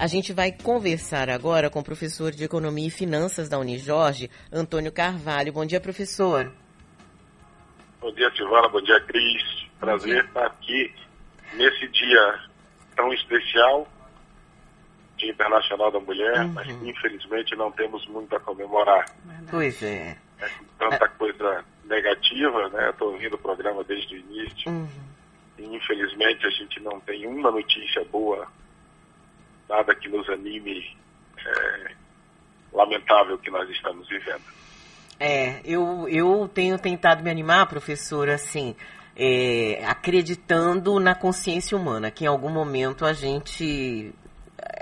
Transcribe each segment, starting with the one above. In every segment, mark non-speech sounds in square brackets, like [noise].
A gente vai conversar agora com o professor de Economia e Finanças da Unijorge, Antônio Carvalho. Bom dia, professor. Bom dia, Silvana. Bom dia, Cris. Prazer estar aqui nesse dia tão especial, Dia Internacional da Mulher, uhum. mas infelizmente não temos muito a comemorar. Pois é. é tanta coisa negativa, né? Estou ouvindo o programa desde o início. Uhum. E infelizmente a gente não tem uma notícia boa, nada que nos anime. É, lamentável que nós estamos vivendo. É, eu, eu tenho tentado me animar, professor, assim, é, acreditando na consciência humana, que em algum momento a gente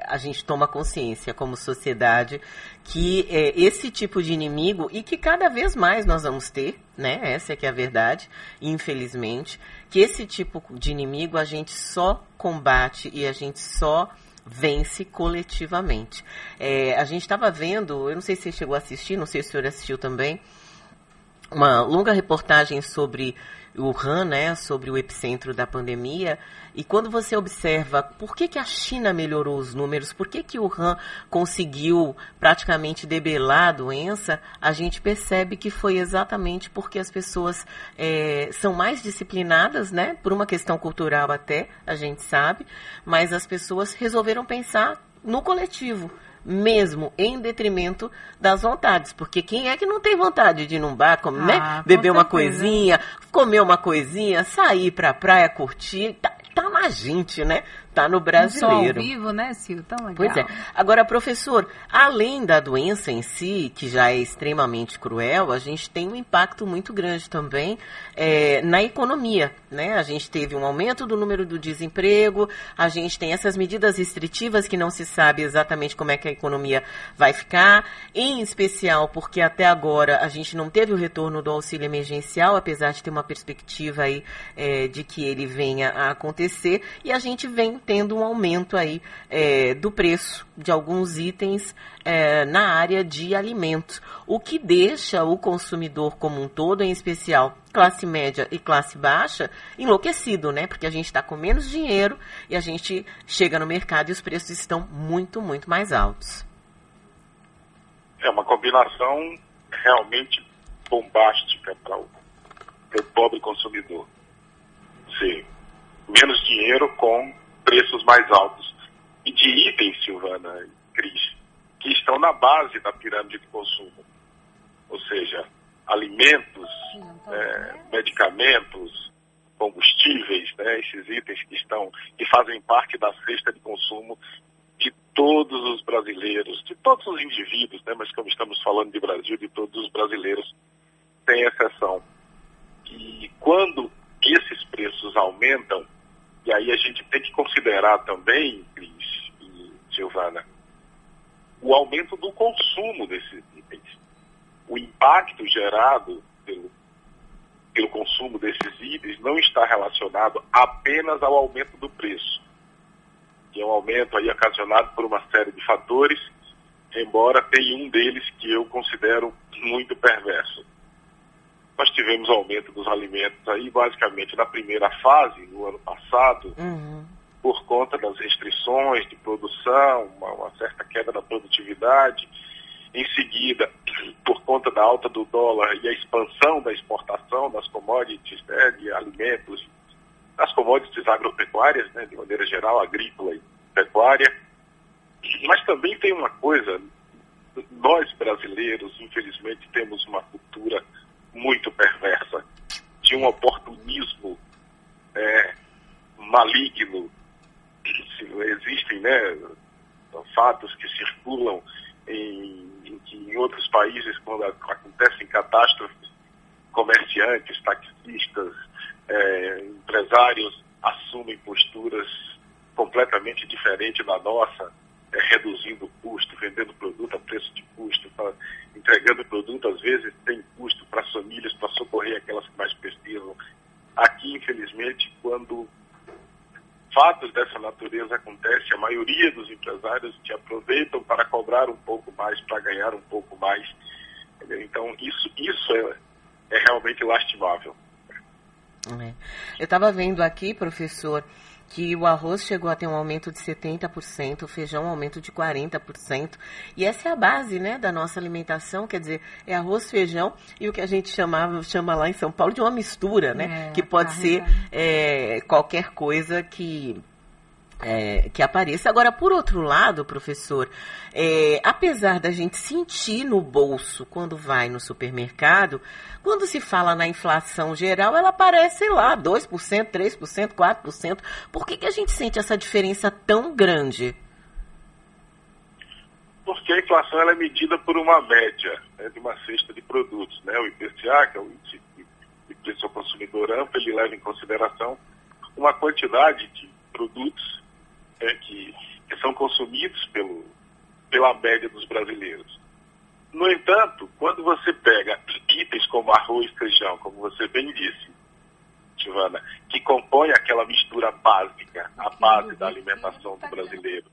a gente toma consciência como sociedade que é, esse tipo de inimigo e que cada vez mais nós vamos ter, né? Essa é que é a verdade, infelizmente, que esse tipo de inimigo a gente só combate e a gente só vence coletivamente. É, a gente estava vendo, eu não sei se você chegou a assistir, não sei se o senhor assistiu também, uma longa reportagem sobre Wuhan, né, sobre o epicentro da pandemia. E quando você observa por que, que a China melhorou os números, por que, que Wuhan conseguiu praticamente debelar a doença, a gente percebe que foi exatamente porque as pessoas é, são mais disciplinadas, né, por uma questão cultural até, a gente sabe, mas as pessoas resolveram pensar no coletivo mesmo em detrimento das vontades. Porque quem é que não tem vontade de ir num bar, comer, né? ah, né? beber uma coisinha, comer uma coisinha, sair pra praia, curtir? Tá, na gente, né? Tá no brasileiro. ao vivo, né, Sil? Tão legal. Pois é. Agora, professor, além da doença em si, que já é extremamente cruel, a gente tem um impacto muito grande também é, na economia, né? A gente teve um aumento do número do desemprego, a gente tem essas medidas restritivas que não se sabe exatamente como é que a economia vai ficar, em especial porque até agora a gente não teve o retorno do auxílio emergencial, apesar de ter uma perspectiva aí é, de que ele venha a acontecer, e a gente vem tendo um aumento aí é, do preço de alguns itens é, na área de alimentos, o que deixa o consumidor como um todo, em especial classe média e classe baixa, enlouquecido, né? Porque a gente está com menos dinheiro e a gente chega no mercado e os preços estão muito, muito mais altos. É uma combinação realmente bombástica para o, o pobre consumidor. Sim, menos dinheiro com preços mais altos. E de itens, Silvana e Cris, que estão na base da pirâmide de consumo. Ou seja, alimentos, é, medicamentos, combustíveis, né, esses itens que estão, que fazem parte da cesta de consumo de todos os brasileiros, de todos os indivíduos, né, mas como estamos falando de Brasil, de todos os brasileiros, sem exceção. E quando esses preços aumentam, e aí a gente tem que considerar também, Cris e Silvana, o aumento do consumo desses itens. O impacto gerado pelo, pelo consumo desses itens não está relacionado apenas ao aumento do preço, que é um aumento aí ocasionado por uma série de fatores, embora tenha um deles que eu considero muito perverso nós tivemos aumento dos alimentos aí, basicamente, na primeira fase, no ano passado, uhum. por conta das restrições de produção, uma, uma, certa queda da produtividade. Em seguida, [clears throat] por conta da alta do dólar e a expansão da exportação das commodities, né, de alimentos, das commodities agropecuárias, né, de maneira geral, agrícola e pecuária. Mas também tem uma coisa, nós brasileiros, infelizmente, temos uma cultura muito perversa, de um oportunismo é, maligno. Existem né, fatos que circulam em, em, em outros países, quando acontecem catástrofes, comerciantes, taxistas, é, empresários assumem posturas completamente diferentes da nossa, é, reduzindo o custo, vendendo produto a preço de custo, entregando produto às vezes sem custo para as famílias, para socorrer aquelas que mais precisam. Aqui, infelizmente, quando fatos dessa natureza acontecem, a maioria dos empresários te aproveitam para cobrar um pouco mais, para ganhar um pouco mais. Entendeu? Então, isso, isso é, é realmente lastimável. É. Eu estava vendo aqui, professor, que o arroz chegou a ter um aumento de 70%, o feijão um aumento de 40%. E essa é a base né, da nossa alimentação, quer dizer, é arroz, feijão e o que a gente chamava, chama lá em São Paulo de uma mistura, né? É, que pode ser é, qualquer coisa que é, que apareça. Agora, por outro lado, professor, é, apesar da gente sentir no bolso quando vai no supermercado, quando se fala na inflação geral, ela aparece, lá, 2%, 3%, 4%. Por que, que a gente sente essa diferença tão grande? Porque a inflação ela é medida por uma média né, de uma cesta de produtos. Né? O IPCA, que é o índice de preço ao consumidor amplo, ele leva em consideração uma quantidade de produtos né, que, que são consumidos pelo, pela média dos brasileiros. No entanto, quando você pega itens como arroz, feijão, como você bem disse, Giovana, que compõe aquela mistura básica, a base da alimentação do brasileiro,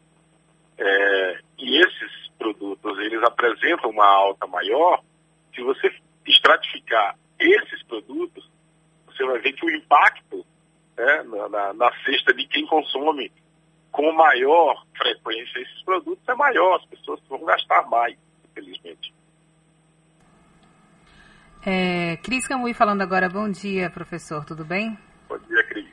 é, e esses produtos eles apresentam uma alta maior, se você estratificar esses produtos, você vai ver que o impacto né, na, na, na cesta de quem consome maior frequência esses produtos é maior, as pessoas vão gastar mais, infelizmente. É, Cris Camui falando agora, bom dia, professor, tudo bem? Bom dia, Cris.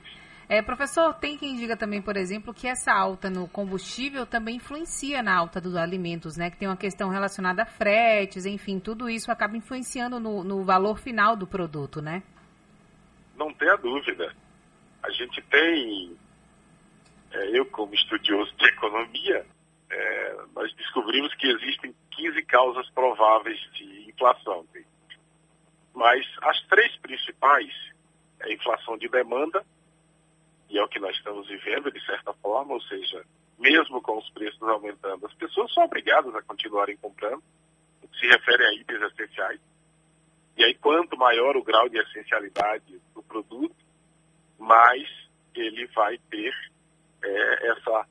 É, professor, tem quem diga também, por exemplo, que essa alta no combustível também influencia na alta dos alimentos, né? Que tem uma questão relacionada a fretes, enfim, tudo isso acaba influenciando no, no valor final do produto, né? Não tenha dúvida. A gente tem eu como estudioso de economia, é, nós descobrimos que existem 15 causas prováveis de inflação. Mas as três principais é a inflação de demanda, e é o que nós estamos vivendo de certa forma, ou seja, mesmo com os preços aumentando, as pessoas são obrigadas a continuarem comprando, o que se refere a itens essenciais. E aí, quanto maior o grau de essencialidade do produto, mais ele vai ter é, essa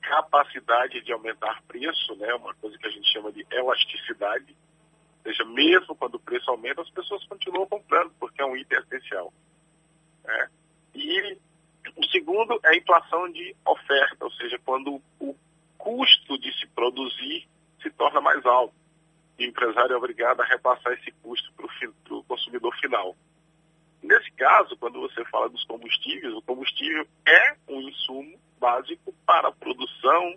capacidade de aumentar preço, né, uma coisa que a gente chama de elasticidade, ou seja, mesmo quando o preço aumenta, as pessoas continuam comprando, porque é um item essencial. Né? E o segundo é a inflação de oferta, ou seja, quando o custo de se produzir se torna mais alto. o empresário é obrigado a repassar esse custo para o consumidor final. Nesse caso, quando você fala dos combustíveis, o combustível é um insumo básico para a produção,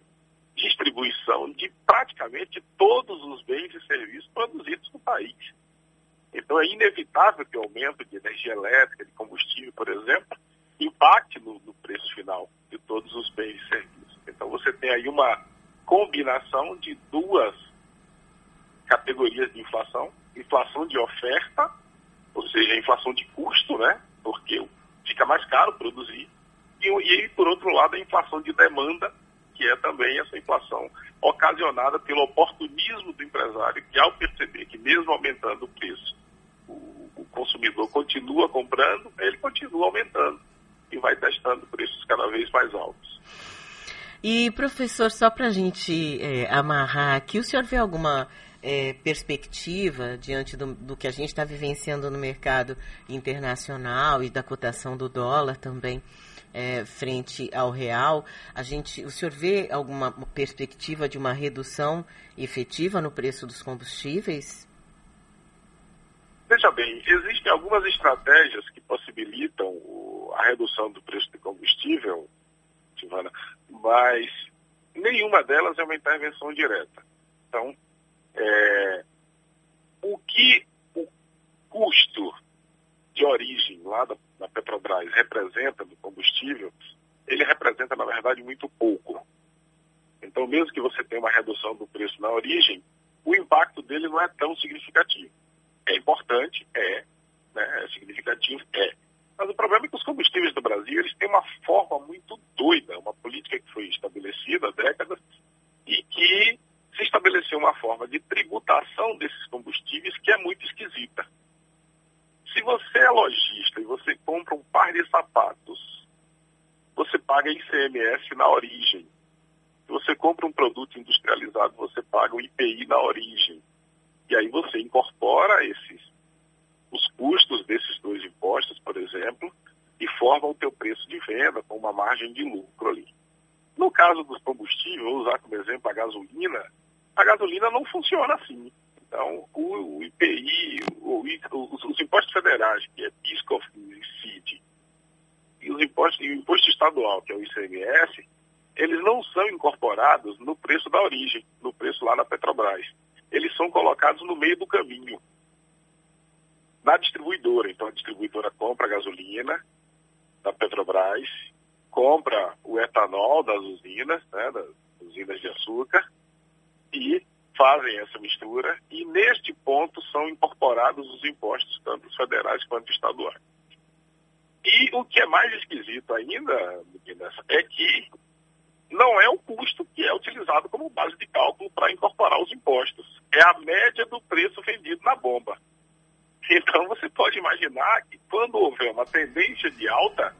distribuição de praticamente todos os bens e serviços produzidos no país. Então é inevitável que o aumento de energia elétrica, de combustível, por exemplo, impacte no, no preço final de todos os bens e serviços. Então você tem aí uma combinação de duas categorias de inflação, inflação de oferta, ou seja, inflação de custo, né? Porque fica mais caro produzir, e, e, por outro lado, a inflação de demanda, que é também essa inflação ocasionada pelo oportunismo do empresário, que ao perceber que mesmo aumentando o preço, o, o consumidor continua comprando, ele continua aumentando e vai testando preços cada vez mais altos. E, professor, só para a gente é, amarrar aqui, o senhor vê alguma é, perspectiva diante do, do que a gente está vivenciando no mercado internacional e da cotação do dólar também? É, frente ao real, a gente, o senhor vê alguma perspectiva de uma redução efetiva no preço dos combustíveis? Veja bem, existem algumas estratégias que possibilitam a redução do preço do combustível, Silvana, mas nenhuma delas é uma intervenção direta. Então, é, o que o custo de origem lá da, da Petrobras representa do combustível, ele representa, na verdade, muito pouco. Então, mesmo que você tenha uma redução do preço na origem, o impacto dele não é tão significativo. É importante? É. Né? É significativo? É. Mas o problema é que os combustíveis do Brasil eles têm uma forma muito doida, uma política que foi estabelecida há décadas e que se estabeleceu uma forma de tributação desses combustíveis que é muito esquisita. Se você é lojista e você compra um par de sapatos, você paga ICMS na origem. Se você compra um produto industrializado, você paga o IPI na origem. E aí você incorpora esses os custos desses dois impostos, por exemplo, e forma o teu preço de venda com uma margem de lucro ali. No caso dos combustíveis, vou usar como exemplo a gasolina, a gasolina não funciona assim. Então, o, IPI, os, os, impostos federais, que é e os impostos, o imposto estadual, que é o ICMS, eles não são incorporados no preço da origem, no preço lá na Petrobras. Eles são colocados no meio do caminho, na distribuidora. Então, a distribuidora compra a gasolina da Petrobras, compra o etanol das usinas, né, das usinas de açúcar, e fazem essa mistura e neste ponto são incorporados os impostos, tanto federais quanto estaduais. Mais esquisito ainda, meninas, é que não é o custo que é utilizado como base de cálculo para incorporar os impostos. É a média do preço vendido na bomba. Então você pode imaginar que quando houver uma tendência de alta,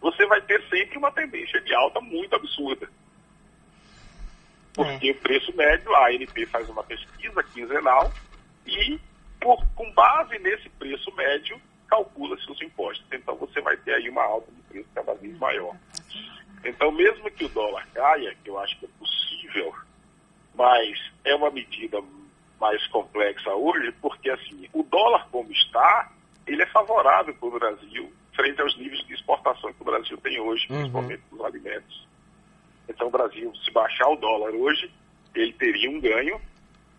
você vai ter sempre uma tendência de alta muito absurda. Porque é. o preço médio, a ANP faz uma pesquisa quinzenal e, por, com base nesse preço médio, calcula-se os impostos. Então você vai ter aí uma alta de preço cada vez maior. Então, mesmo que o dólar caia, que eu acho que é possível, mas é uma medida mais complexa hoje, porque assim, o dólar como está, ele é favorável para o Brasil frente aos níveis de exportação que o Brasil tem hoje, uhum. principalmente nos alimentos. Então, o Brasil, se baixar o dólar hoje, ele teria um ganho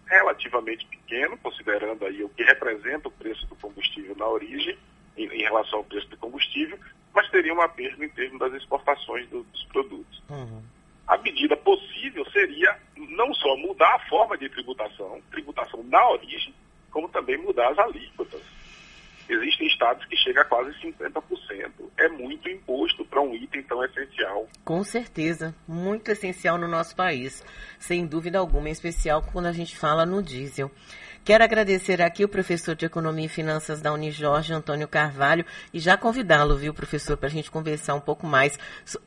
relativamente pequeno, considerando aí o que representa o preço do combustível na origem, em, em relação ao preço do combustível, mas teria uma perda em termos das exportações do, dos produtos. Uhum. A medida possível seria não só mudar a forma de tributação, tributação na origem, como também mudar as alíquotas existem estados que chega a quase 50%. É muito imposto para um item tão essencial. Com certeza, muito essencial no nosso país, sem dúvida alguma, em especial quando a gente fala no diesel. Quero agradecer aqui o professor de Economia e Finanças da Unijorge, Antônio Carvalho, e já convidá-lo, viu, professor, para a gente conversar um pouco mais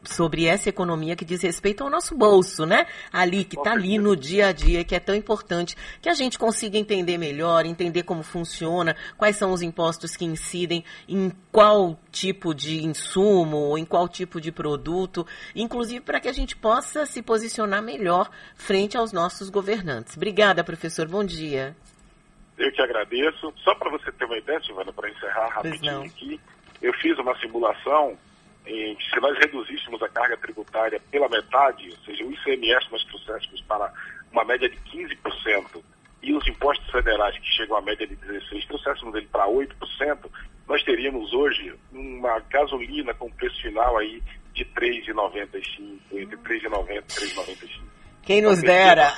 sobre essa economia que diz respeito ao nosso bolso, né? Ali, que está ali no dia a dia, que é tão importante que a gente consiga entender melhor, entender como funciona, quais são os impostos que incidem em qual tipo de insumo, em qual tipo de produto, inclusive para que a gente possa se posicionar melhor frente aos nossos governantes. Obrigada, professor. Bom dia. Eu que agradeço. Só para você ter uma ideia, Silvana, para encerrar rapidinho aqui, eu fiz uma simulação em que se nós reduzíssemos a carga tributária pela metade, ou seja, o ICMS nós trouxéssemos para uma média de 15%, e os impostos federais, que chegam à média de 16%, trouxéssemos ele para 8%, nós teríamos hoje uma gasolina com preço final aí de 3,95, entre 3,90 e 3,95. Quem nos dera!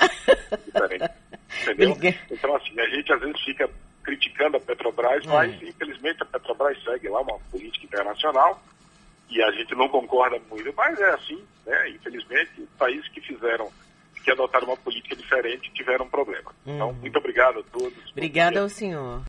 Entendeu? Então, assim, a gente às vezes fica criticando a Petrobras, hum. mas infelizmente a Petrobras segue lá uma política internacional e a gente não concorda muito, mas é assim, né? Infelizmente, países que fizeram, que adotaram uma política diferente tiveram problema. Então, hum. muito obrigado a todos. Obrigada ao senhor.